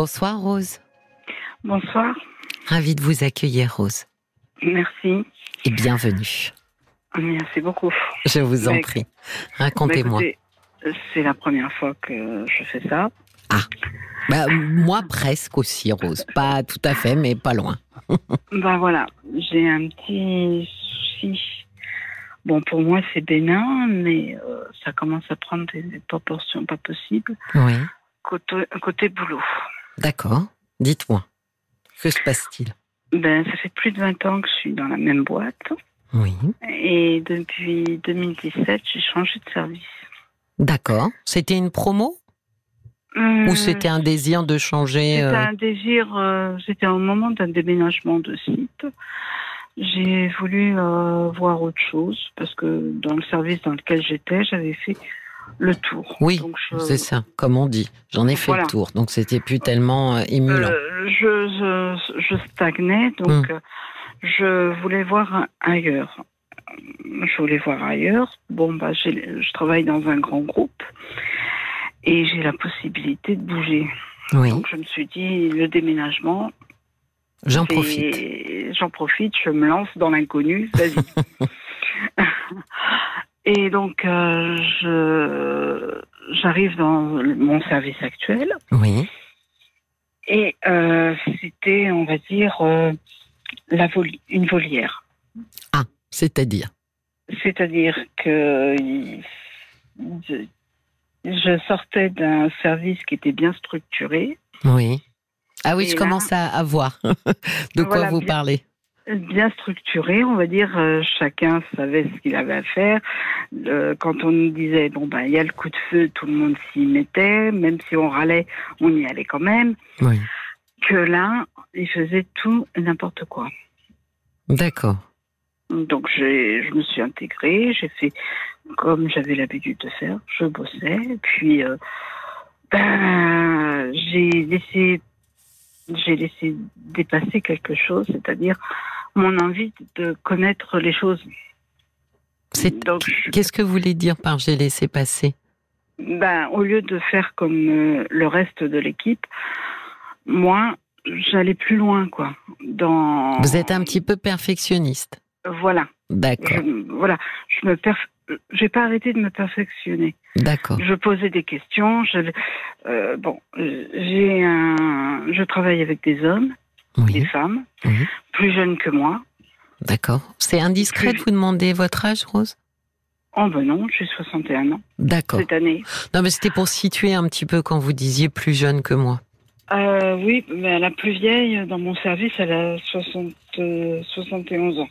Bonsoir Rose. Bonsoir. Ravie de vous accueillir Rose. Merci. Et bienvenue. Merci beaucoup. Je vous en prie. Racontez-moi. Bah, c'est la première fois que je fais ça. Ah. Bah, moi presque aussi Rose. Pas tout à fait, mais pas loin. bah voilà, j'ai un petit souci. Bon, pour moi, c'est bénin, mais euh, ça commence à prendre des proportions pas possibles. Oui. Côté, côté boulot. D'accord. Dites-moi. Que se passe-t-il? Ben, Ça fait plus de 20 ans que je suis dans la même boîte. Oui. Et depuis 2017, j'ai changé de service. D'accord. C'était une promo? Ou c'était un désir de changer C'était euh, un désir, euh, c'était au moment d'un déménagement de site. J'ai voulu euh, voir autre chose parce que dans le service dans lequel j'étais, j'avais fait le tour. Oui, c'est ça, comme on dit. J'en ai fait Voilà. le tour, donc c'était plus tellement euh, émulant. Euh, je, je, je stagnais, donc Hmm. euh, je voulais voir ailleurs. Je voulais voir ailleurs. Bon, bah, je travaille dans un grand groupe et j'ai la possibilité de bouger. oui, Donc je me suis dit, le déménagement, j'en profite. J'en profite, je me lance dans l'inconnu, vas-y. et donc, euh, je j'arrive dans mon service actuel. Oui, Et euh, c'était, on va dire, euh, la voli- une volière. c'est-à-dire? C'est-à-dire que je, je sortais d'un service qui était bien structuré, Oui. Ah oui, Et je là- commence à, à voir de quoi Voilà, vous bien- parlez? Bien structuré, on va dire, euh, chacun savait ce qu'il avait à faire. Euh, quand on nous disait, bon, ben, il y a le coup de feu, tout le monde s'y mettait, même si on râlait, on y allait quand même. Oui, Que là, ils faisaient tout et n'importe quoi. d'accord. Donc je me suis intégrée, j'ai fait comme j'avais l'habitude de faire, je bossais, puis euh, ben, j'ai laissé, j'ai laissé dépasser quelque chose, c'est-à-dire mon envie de connaître les choses. C'est- Donc, je- Qu'est-ce que vous voulez dire par j'ai laissé passer? Ben, au lieu de faire comme euh, le reste de l'équipe, moi, j'allais plus loin, quoi. Dans Vous êtes un petit peu perfectionniste. voilà, D'accord, je, voilà, je me perf... j'ai pas arrêté de me perfectionner. d'accord. Je posais des questions. Je, euh, bon, j'ai un, je travaille avec des hommes, des Oui, femmes, oui. plus jeunes que moi. d'accord. C'est indiscret de vous demander votre âge, Rose? Oh ben non, j'ai 61 ans D'accord. cette année. Non, mais c'était pour situer un petit peu quand vous disiez plus jeune que moi. Euh, oui, mais la plus vieille dans mon service, elle a 60, euh, 71 ans.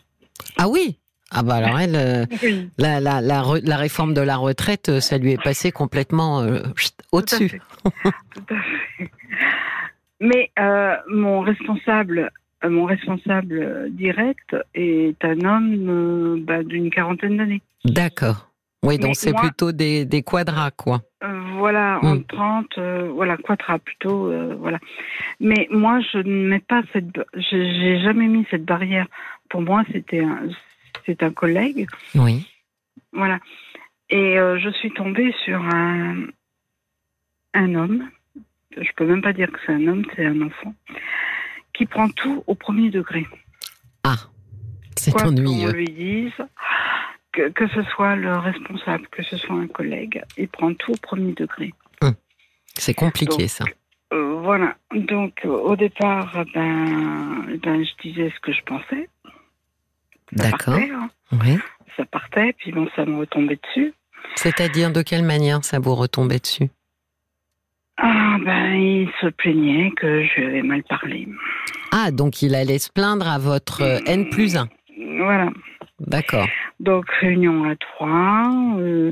Ah oui? Ah bah alors elle, euh, Oui, la, la, la, réforme de la retraite, euh, ça lui est passé complètement euh, au-dessus. Tout à fait. Tout à fait. Mais euh, mon responsable, euh, mon responsable direct est un homme euh, bah, d'une quarantaine d'années. D'accord. Oui, donc c'est plutôt des, des quadras, quoi. Voilà, Mm. en 30, euh, voilà, quadra plutôt, voilà. Mais moi, je ne mets pas cette, j'ai jamais mis cette barrière. Pour moi, c'était un, c'est un collègue, Oui. voilà. Et euh, je suis tombée sur un, un homme, je peux même pas dire que c'est un homme, c'est un enfant, qui prend tout au premier degré. Ah, c'est Quoi qu'on ennuyeux. lui dise, que, que ce soit le responsable, que ce soit un collègue, il prend tout au premier degré. C'est compliqué, Donc, ça. Euh, voilà. Donc, au départ, ben, ben, je disais ce que je pensais. Ça D'accord. partait, hein. Oui. Ça partait, puis bon, ça me retombait dessus. C'est-à-dire, de quelle manière ça vous retombait dessus? Ah, ben, il se plaignait que je lui avais mal parlé. Ah, donc il allait se plaindre à votre euh, N plus 1. Voilà. D'accord. Donc, réunion à trois. euh,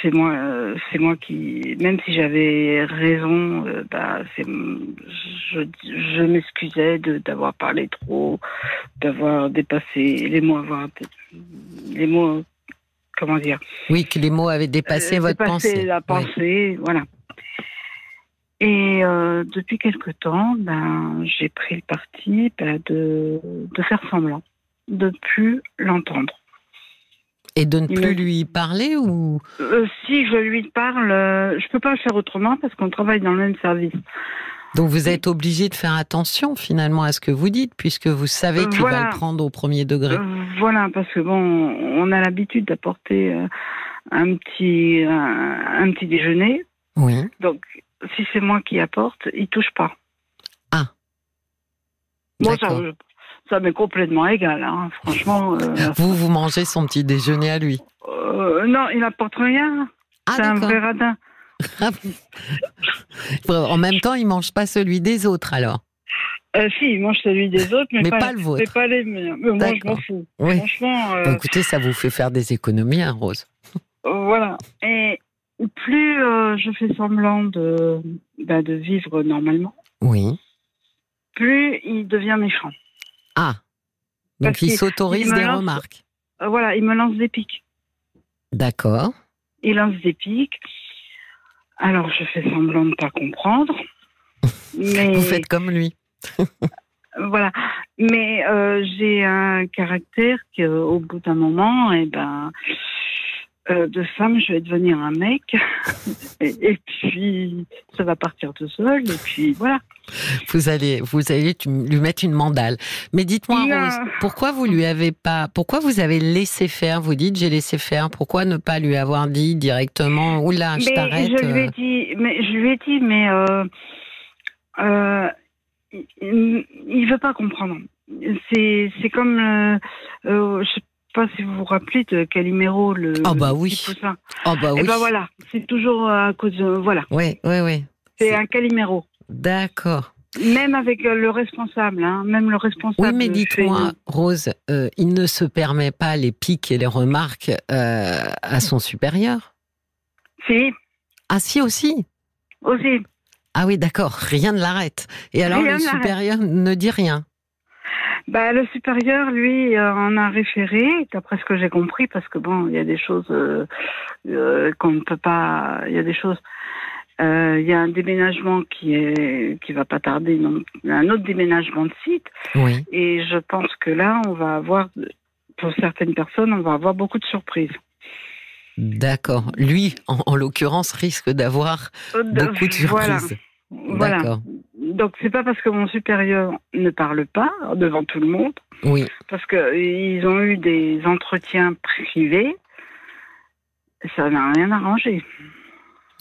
c'est moi, euh, c'est moi qui, même si j'avais raison, euh, bah, c'est, je, je m'excusais de d'avoir parlé trop, d'avoir dépassé les mots, avoir les mots, comment dire, Oui, que les mots avaient dépassé votre dépasser pensée. la Oui. pensée, voilà. Et euh, depuis quelque temps, ben, j'ai pris le parti ben, de, de faire semblant, de plus l'entendre. Et de ne plus lui parler ou? Euh, si je lui parle, euh, je peux pas le faire autrement parce qu'on travaille dans le même service. Donc vous êtes obligé de faire attention finalement à ce que vous dites, puisque vous savez qu'il va le prendre au premier degré. Voilà, parce que bon, on a l'habitude d'apporter un petit un, petit déjeuner. Oui. Donc si c'est moi qui apporte, il touche pas. Ah. Bon, ça, ça m'est complètement égal, hein. franchement. vous vous mangez son petit déjeuner à lui. non, il n'apporte rien. Ah, c'est un vrai radin. en même temps, il mange pas celui des autres alors. Euh, si, il mange celui des autres, mais, pas, le vôtre. pas les miens. Mais moi, je m'en fous. Franchement. Euh, écoutez, ça vous fait faire des économies, hein, Rose. Euh, voilà. Et plus je fais semblant de, bah, de vivre normalement, oui. plus il devient méchant. Ah. Donc il s'autorise des remarques. voilà, il me lance des pics. D'accord. Il lance des pics. Alors, je fais semblant de ne pas comprendre. Mais... Vous faites comme lui. voilà. Mais euh, j'ai un caractère qu'au bout d'un moment, eh ben, euh, de femme, je vais devenir un mec. et, puis, ça va partir tout seul. Et puis, voilà. Vous allez, vous allez lui mettre une mandale. Mais dites-moi, Rose, pourquoi vous lui avez pas, pourquoi vous avez laissé faire Vous dites, j'ai laissé faire. Pourquoi ne pas lui avoir dit directement, oula, je t'arrête Je lui ai euh. dit, mais je lui ai dit, mais euh, euh, il, il veut pas comprendre. C'est, c'est comme, je pas si vous vous rappelez de Calimero, le. Ah bah oui. Ah bah oui. Et ben voilà, c'est toujours à cause de voilà. Oui, oui, oui. C'est un Calimero. D'accord. Même avec le responsable, hein, même le responsable. Oui, mais dites-moi, Rose, euh, il ne se permet pas les pics et les remarques euh, à son supérieur? Si. Ah si aussi? Aussi. Ah oui, d'accord, rien ne l'arrête. Et alors le supérieur ne dit rien bah, le supérieur, lui, euh, en a référé, d'après ce que j'ai compris, parce que bon, il y a des choses euh, euh, qu'on ne peut pas. Il y a des choses. Il y a un déménagement qui est qui va pas tarder, donc un autre déménagement de site. Oui. Et je pense que là, on va avoir, pour certaines personnes, on va avoir beaucoup de surprises. D'accord. Lui, en, l'occurrence, risque d'avoir beaucoup de surprises. Voilà. D'accord donc c'est pas parce que mon supérieur ne parle pas devant tout le monde. Oui. Parce qu'ils ont eu des entretiens privés. Ça n'a rien arrangé.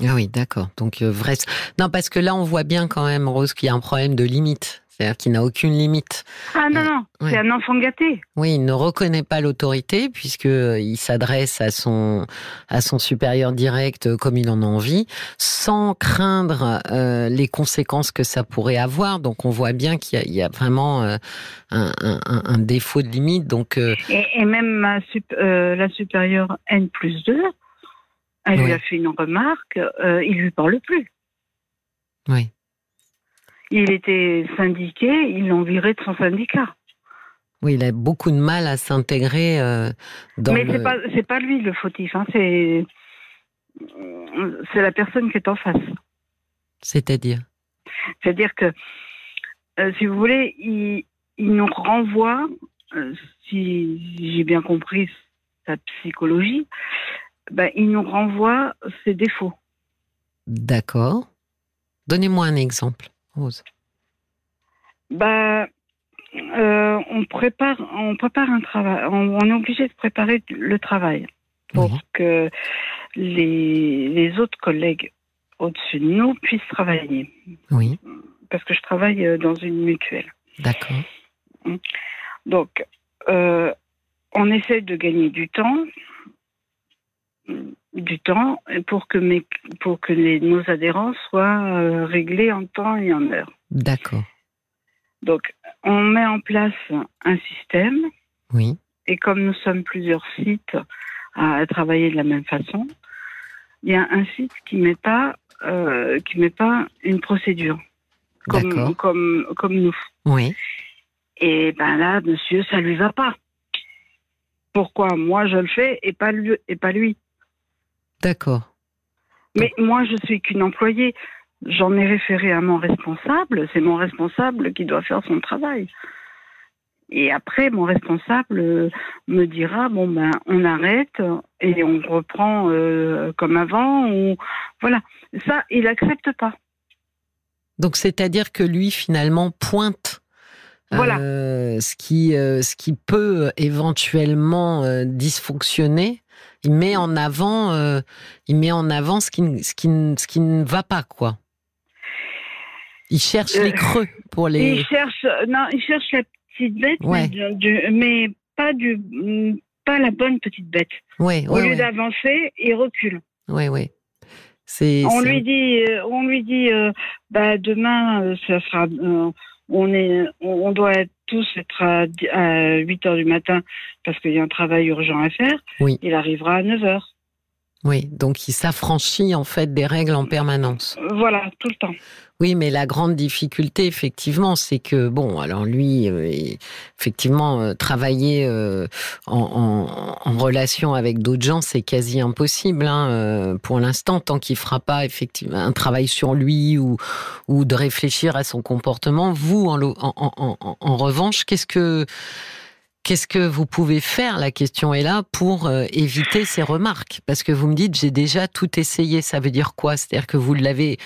Ah oui, d'accord. Donc euh, vrai. Non, parce que là, on voit bien quand même, Rose, qu'il y a un problème de limite. C'est-à-dire qu'il n'a aucune limite. Ah non, non, c'est un enfant gâté. Oui, il ne reconnaît pas l'autorité puisqu'il euh, s'adresse à son, à son supérieur direct euh, comme il en a envie, sans craindre euh, les conséquences que ça pourrait avoir. Donc on voit bien qu'il y, a vraiment un, un, défaut de limite. Donc, et, même la supérieure N plus 2, elle lui a fait une remarque, il lui parle plus. Oui. Il était syndiqué, ils l'ont viré de son syndicat. Oui, il a beaucoup de mal à s'intégrer euh, dans Mais c'est pas c'est pas lui le fautif, hein, c'est c'est la personne qui est en face. C'est-à-dire? C'est-à-dire que euh, si vous voulez, il, nous renvoie, euh, si j'ai bien compris sa psychologie, ben, il nous renvoie ses défauts. D'accord. Donnez-moi un exemple. Rose bah, euh, on prépare, on prépare un travail. On, est obligé de préparer le travail pour que les, les, autres collègues au-dessus de nous puissent travailler. Oui. Parce que je travaille euh, dans une mutuelle. D'accord. Donc, euh, on essaie de gagner du temps du temps pour que, mes, pour que les, nos adhérents soient euh, réglés en temps et en heure. D'accord. Donc, on met en place un système. Oui. Et comme nous sommes plusieurs sites à travailler de la même façon, il y a un site qui met pas euh, qui met pas une procédure comme comme comme nous. Oui. Et ben là, monsieur, ça lui va pas. Pourquoi moi je le fais et pas lui et pas lui? D'accord. Mais moi, je suis qu'une employée. J'en ai référé à mon responsable. C'est mon responsable qui doit faire son travail. Et après, mon responsable euh, me dira bon ben, on arrête et on reprend euh, comme avant. Ou voilà. Ça, il accepte pas. Donc c'est-à-dire que lui finalement pointe Voilà. euh, ce qui euh, ce qui peut éventuellement dysfonctionner. Il met en avant euh, il met en avant ce qui ne- ce qui ce qui ne va pas quoi. Il cherche Euh, les creux pour les. Il cherche, non, il cherche la petite bête, Ouais. mais, du- mais pas du, pas la bonne petite bête. Ouais, Au ouais, lieu ouais, d'avancer, il recule. ouais. C'est. On lui dit, euh, on lui dit, euh, bah demain, euh, ça sera, euh, on est, on, on doit être tous être à, dix- à 8 heures du matin parce qu'il y a un travail urgent à faire. Oui. Il arrivera à 9 heures. Oui, donc il s'affranchit en fait des règles en permanence. Voilà, tout le temps. Oui, mais la grande difficulté, effectivement, c'est que bon, alors lui, euh, effectivement, euh, travailler euh, en, en- en relation avec d'autres gens, c'est quasi impossible hein, pour l'instant, tant qu'il fera pas effectivement un travail sur lui ou ou de réfléchir à son comportement. Vous, en- en revanche, qu'est-ce que Qu'est-ce que vous pouvez faire? La question est là pour euh, éviter ces remarques, parce que vous me dites j'ai déjà tout essayé. Ça veut dire quoi? C'est-à-dire que vous l'avez,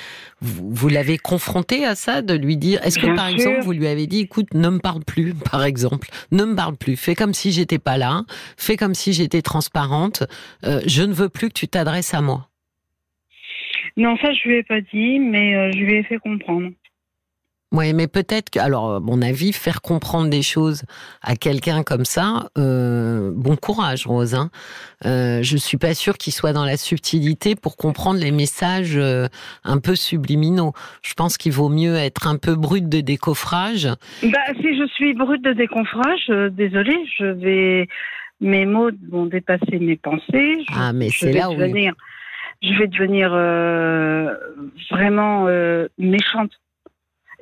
vous, vous l'avez confronté à ça, de lui dire. Est-ce que Bien par sûr. exemple vous lui avez dit, écoute, ne me parle plus, par exemple, ne me parle plus. Fais comme si j'étais pas là. Fais comme si j'étais transparente. euh, je ne veux plus que tu t'adresses à moi. Non, ça je lui ai pas dit, mais euh, je lui ai fait comprendre. Ouais, mais peut-être que, alors, à mon avis, faire comprendre des choses à quelqu'un comme ça, euh, bon courage, Rose. Hein. Euh, je suis pas sûre qu'il soit dans la subtilité pour comprendre les messages euh, un peu subliminaux. Je pense qu'il vaut mieux être un peu brut de décoffrage. Bah, si je suis brute de déconfrage, euh, désolée, je vais, mes mots vont dépasser mes pensées. Je, Ah, mais c'est vais là où devenir, je vais devenir euh, vraiment euh, méchante.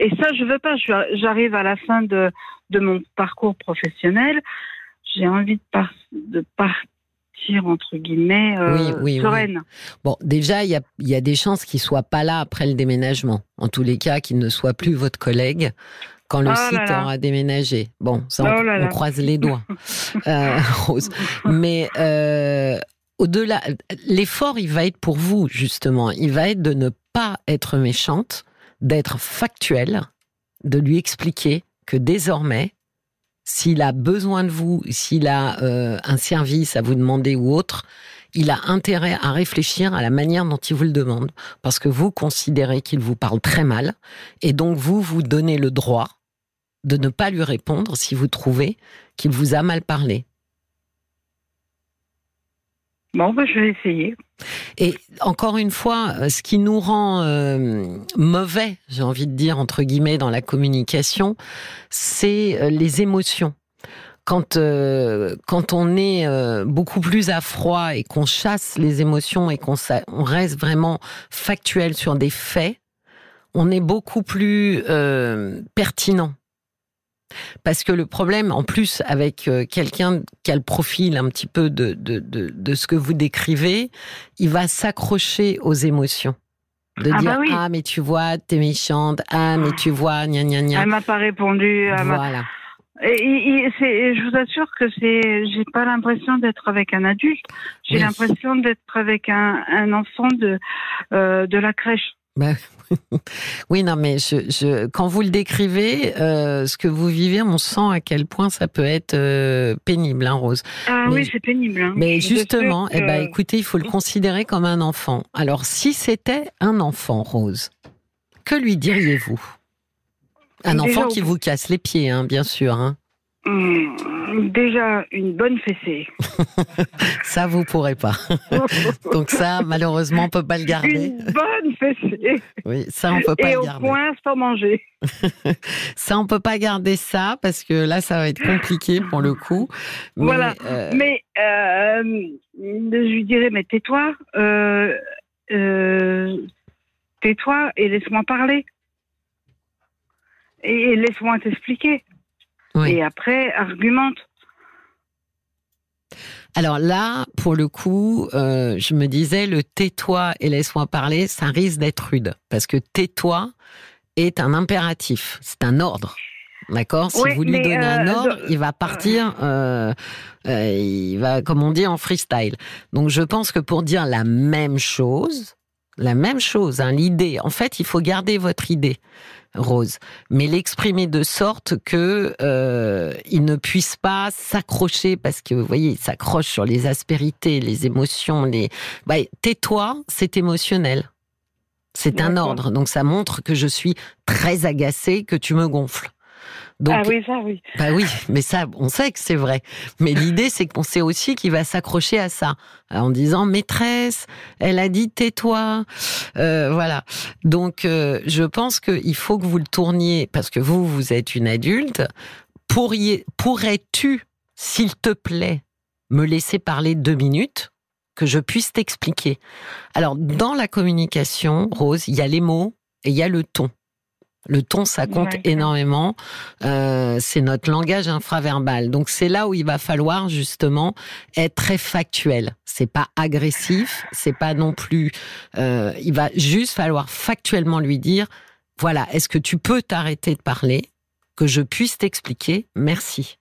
Et ça, je veux pas. J'arrive à la fin de, de mon parcours professionnel. J'ai envie de, par- de partir entre guillemets euh, Oui, oui, oui. sereine. Bon, déjà, il y a, il y a des chances qu'il soit pas là après le déménagement. En tous les cas, qu'il ne soit plus votre collègue quand le Oh site là. aura déménagé. Bon, ça, on, Oh là on là. croise les doigts, euh, Rose. Mais euh, au-delà, l'effort, il va être pour vous, justement. Il va être de ne pas être méchante, d'être factuelle, de lui expliquer que désormais, s'il a besoin de vous, s'il a euh, un service à vous demander ou autre, il a intérêt à réfléchir à la manière dont il vous le demande, parce que vous considérez qu'il vous parle très mal, et donc vous vous donnez le droit de ne pas lui répondre si vous trouvez qu'il vous a mal parlé. Bon, bah, je vais essayer. Et encore une fois, euh, ce qui nous rend euh, mauvais, j'ai envie de dire entre guillemets, dans la communication, c'est euh, les émotions. Quand euh, quand on est euh, beaucoup plus à froid et qu'on chasse les émotions et qu'on on reste vraiment factuel sur des faits, on est beaucoup plus euh, pertinent. Parce que le problème, en plus, avec euh, quelqu'un qui a le profil un petit peu de, de, de, de ce que vous décrivez, il va s'accrocher aux émotions. De Ah dire bah oui. Ah, mais tu vois, t'es méchante. Ah, mais tu vois, gna gna gna. Elle m'a pas répondu. Voilà. Et, et- je vous assure que c'est, j'ai pas l'impression d'être avec un adulte. J'ai Oui. l'impression d'être avec un, un enfant de euh, de la crèche. Bah, oui, non, mais je, je, quand vous le décrivez, euh, ce que vous vivez, on sent à quel point ça peut être euh, pénible, hein, Rose. Ah Mais- oui, c'est pénible. hein. Mais justement, eh ben, écoutez, il faut le considérer comme un enfant. Alors, si c'était un enfant, Rose, que lui diriez-vous? Un Déjà, enfant qui vous casse les pieds, hein, bien sûr. Hum, déjà une bonne fessée. Ça, vous pourrez pas. Donc ça, malheureusement, on peut pas le garder. une bonne fessée. Oui, ça, on peut pas Et le au garder. point sans manger. Ça, on peut pas garder ça parce que là, ça va être compliqué pour le coup. Mais, Voilà. euh, Mais euh, je lui dirais, mais tais-toi, euh, tais-toi et laisse-moi parler. Et, et laisse-moi t'expliquer. Oui. Et après, argumente. Alors là, pour le coup, euh, je me disais, le tais-toi et laisse-moi parler, ça risque d'être rude. Parce que tais-toi est un impératif, c'est un ordre. D'accord? Si Oui, vous lui donnez un euh, ordre, il va partir, euh, il va, comme on dit, en freestyle. Donc je pense que pour dire la même chose, La même chose, hein, l'idée. En fait, il faut garder votre idée, Rose, mais l'exprimer de sorte que euh, il ne puisse pas s'accrocher parce que vous voyez, il s'accroche sur les aspérités, les émotions, les. Bah, tais-toi, c'est émotionnel. C'est un ordre, donc ça montre que je suis très agacée, que tu me gonfles ah oui, ça, oui. Bah oui, mais ça, on sait que c'est vrai. Mais l'idée, c'est qu'on sait aussi qu'il va s'accrocher à ça, en disant maîtresse, elle a dit tais-toi, euh, voilà. Donc, euh, je pense qu'il faut que vous le tourniez, parce que vous, vous êtes une adulte. Pourrais-tu, s'il te plaît, me laisser parler deux minutes que je puisse t'expliquer? Alors, dans la communication, Rose, il y a les mots et il y a le ton. Le ton, ça compte énormément. Euh, c'est notre langage infraverbal. Donc c'est là où il va falloir justement être très factuel. C'est pas agressif, c'est pas non plus. Euh, il va juste falloir factuellement lui dire voilà, est-ce que tu peux t'arrêter de parler, que je puisse t'expliquer? Merci.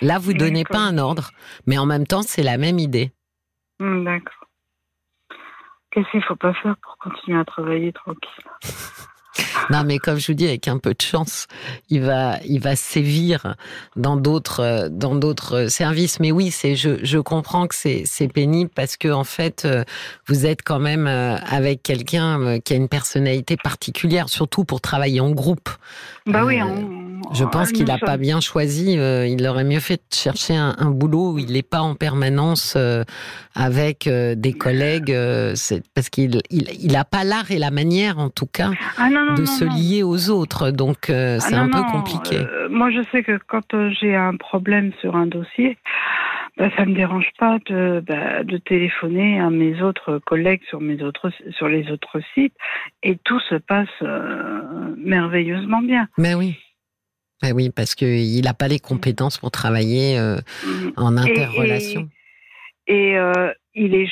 Là, vous donnez pas un ordre, mais en même temps, c'est la même idée. Hmm, d'accord. Qu'est-ce qu'il faut pas faire pour continuer à travailler tranquille? Non, mais comme je vous dis, avec un peu de chance, il va, il va sévir dans d'autres, dans d'autres services. Mais oui, c'est, je, je comprends que c'est, c'est pénible parce que en fait, euh, vous êtes quand même euh, avec quelqu'un euh, qui a une personnalité particulière, surtout pour travailler en groupe. Bah oui. je pense qu'il n'a pas bien choisi. il aurait mieux fait de chercher un, un boulot où il n'est pas en permanence avec des collègues, parce qu'il, il, il a pas l'art et la manière, en tout cas. Ah non, de se lier aux autres. Donc euh, ah, c'est un peu compliqué. Euh, moi, je sais que quand euh, j'ai un problème sur un dossier, bah, ça me dérange pas de, bah, de téléphoner à mes autres collègues sur mes autres sur les autres sites et tout se passe merveilleusement bien. Mais oui. Mais oui, parce qu'il n'a pas les compétences pour travailler mm. en interrelation. Et, et il est,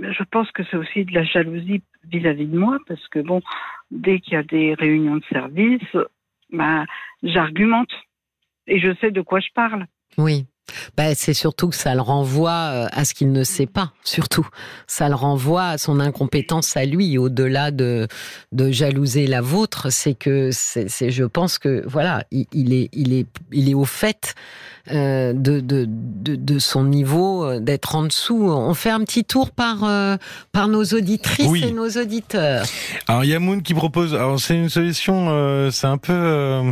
je pense que c'est aussi de la jalousie vis-à-vis de moi, parce que bon, dès qu'il y a des réunions de service, bah, j'argumente et je sais de quoi je parle. Oui. Bah, c'est surtout que ça le renvoie euh, à ce qu'il ne sait pas, surtout. Ça le renvoie à son incompétence à lui, au-delà de, de jalouser la vôtre. C'est que, c'est, je pense que, voilà, il, est, il, est, il est au fait euh, de, de, de, son niveau, euh, d'être en dessous. On fait un petit tour par, euh, par nos auditrices et nos auditeurs. Alors, Yamoun qui propose, alors c'est une solution, c'est un peu,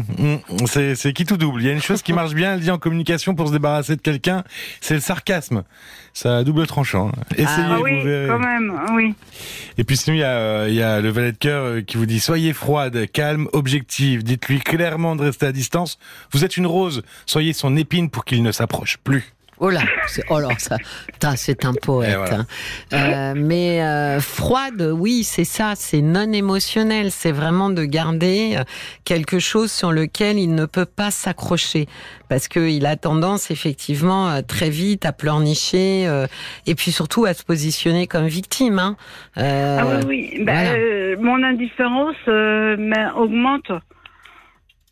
c'est, c'est qui tout double. Il y a une chose qui marche bien, elle dit en communication pour se débarrasser de quelqu'un, c'est le sarcasme. Ça a double tranchant. Essayez, ah, oui, vous verrez. quand même, oui. Et puis sinon, il y a, il y a le valet de cœur qui vous dit, soyez froide, calme, objective. Dites-lui clairement de rester à distance. Vous êtes une rose, soyez son épine pour qu'il ne s'approche plus. Oh là, oh là, ça, c'est un poète. Hein. Euh, mais euh, froide, oui, c'est ça, c'est non émotionnel. C'est vraiment de garder euh, quelque chose sur lequel il ne peut pas s'accrocher, parce qu'il a tendance effectivement très vite à pleurnicher et puis surtout à se positionner comme victime. Hein. ah oui, oui. Bah, mon indifférence augmente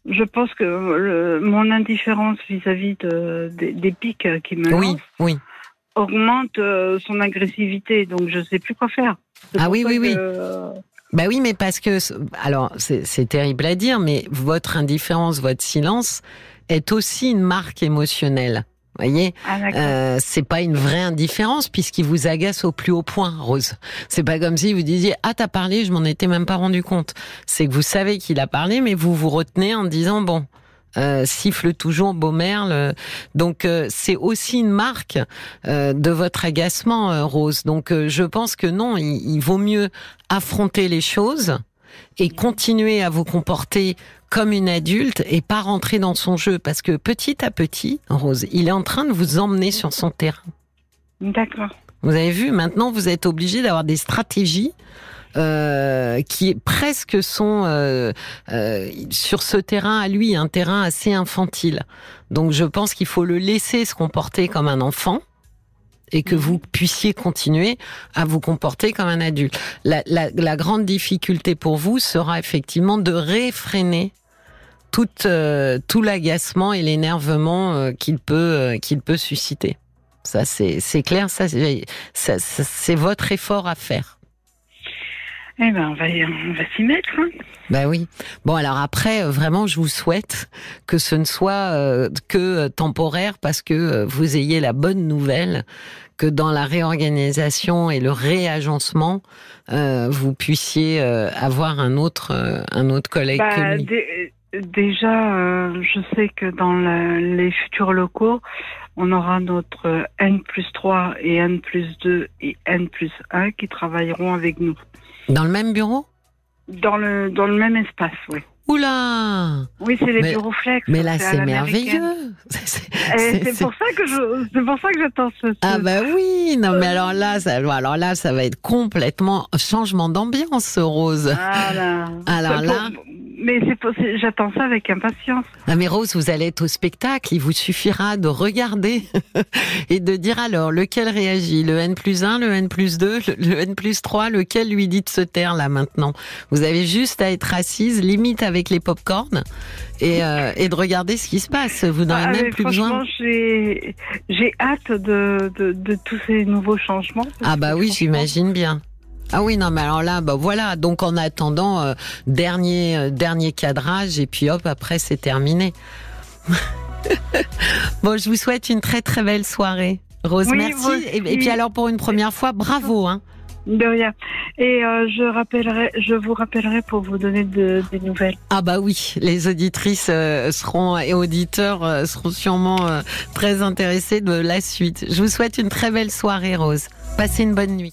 je pense que mon indifférence vis-à-vis de, des pics qui me oui, oui. augmente euh, son agressivité. Donc je ne sais plus quoi faire. Ah oui, oui, oui. Bah oui, mais parce que, alors c'est terrible à dire, mais votre indifférence, votre silence est aussi une marque émotionnelle voyez, ah, euh, c'est pas une vraie indifférence puisqu'il vous agace au plus haut point, Rose. C'est pas comme si vous disiez ah t'as parlé, je m'en étais même pas rendu compte. C'est que vous savez qu'il a parlé, mais vous vous retenez en disant bon. Euh, siffle toujours beau merle. Donc euh, c'est aussi une marque euh, de votre agacement, Rose. Donc je pense que non, il, vaut mieux affronter les choses et continuer à vous comporter comme une adulte et pas rentrer dans son jeu parce que petit à petit, Rose, il est en train de vous emmener sur son terrain. D'accord. Vous avez vu, maintenant vous êtes obligé d'avoir des stratégies euh, qui presque sont euh, euh, sur ce terrain à lui, un terrain assez infantile. Donc je pense qu'il faut le laisser se comporter comme un enfant et que vous puissiez continuer à vous comporter comme un adulte. La, la, la grande difficulté pour vous sera effectivement de réfréner tout, euh, tout l'agacement et l'énervement euh, qu'il peut, euh, qu'il peut susciter. Ça, c'est clair, ça, c'est votre effort à faire. Eh ben, on va, on va s'y mettre. Hein. Ben oui. Bon, alors après, euh, vraiment, je vous souhaite que ce ne soit euh, que temporaire parce que euh, vous ayez la bonne nouvelle que dans la réorganisation et le réagencement, euh, vous puissiez avoir un autre, un autre collègue bah, que lui. Déjà, je sais que dans la, les futurs locaux, on aura notre N plus 3 et N plus 2 et N plus 1 qui travailleront avec nous. Dans le même bureau? Dans le, dans le même espace, oui. Oula Oui, c'est les bureaux flex. Mais là, c'est merveilleux. C'est pour ça que je, c'est pour ça que j'attends ce. Ah bah oui, non mais alors là, ça, alors là, ça va être complètement changement d'ambiance, Rose. Voilà. Alors là, mais c'est j'attends ça avec impatience. Ah mais Rose, vous allez être au spectacle, il vous suffira de regarder et de dire alors lequel réagit, le N plus 1, le N plus 2, le N plus 3, lequel lui dit de se taire là maintenant? Vous avez juste à être assise, limite avec les pop-corns et, euh, et de regarder ce qui se passe. Vous n'aurez ah, même plus besoin. J'ai hâte de, de, de tous ces nouveaux changements. Ah bah oui, j'imagine bien. Ah oui, non, mais alors là, bah voilà. Donc en attendant, euh, dernier euh, dernier cadrage et puis hop, après c'est terminé. bon, je vous souhaite une très très belle soirée, Rose. merci. Et, puis alors pour une première fois, bravo. Hein. De. Et euh, je rappellerai, je vous rappellerai pour vous donner des nouvelles. Ah bah oui, les auditrices seront et auditeurs seront sûrement très intéressés de la suite. Je vous souhaite une très belle soirée, Rose. Passez une bonne nuit.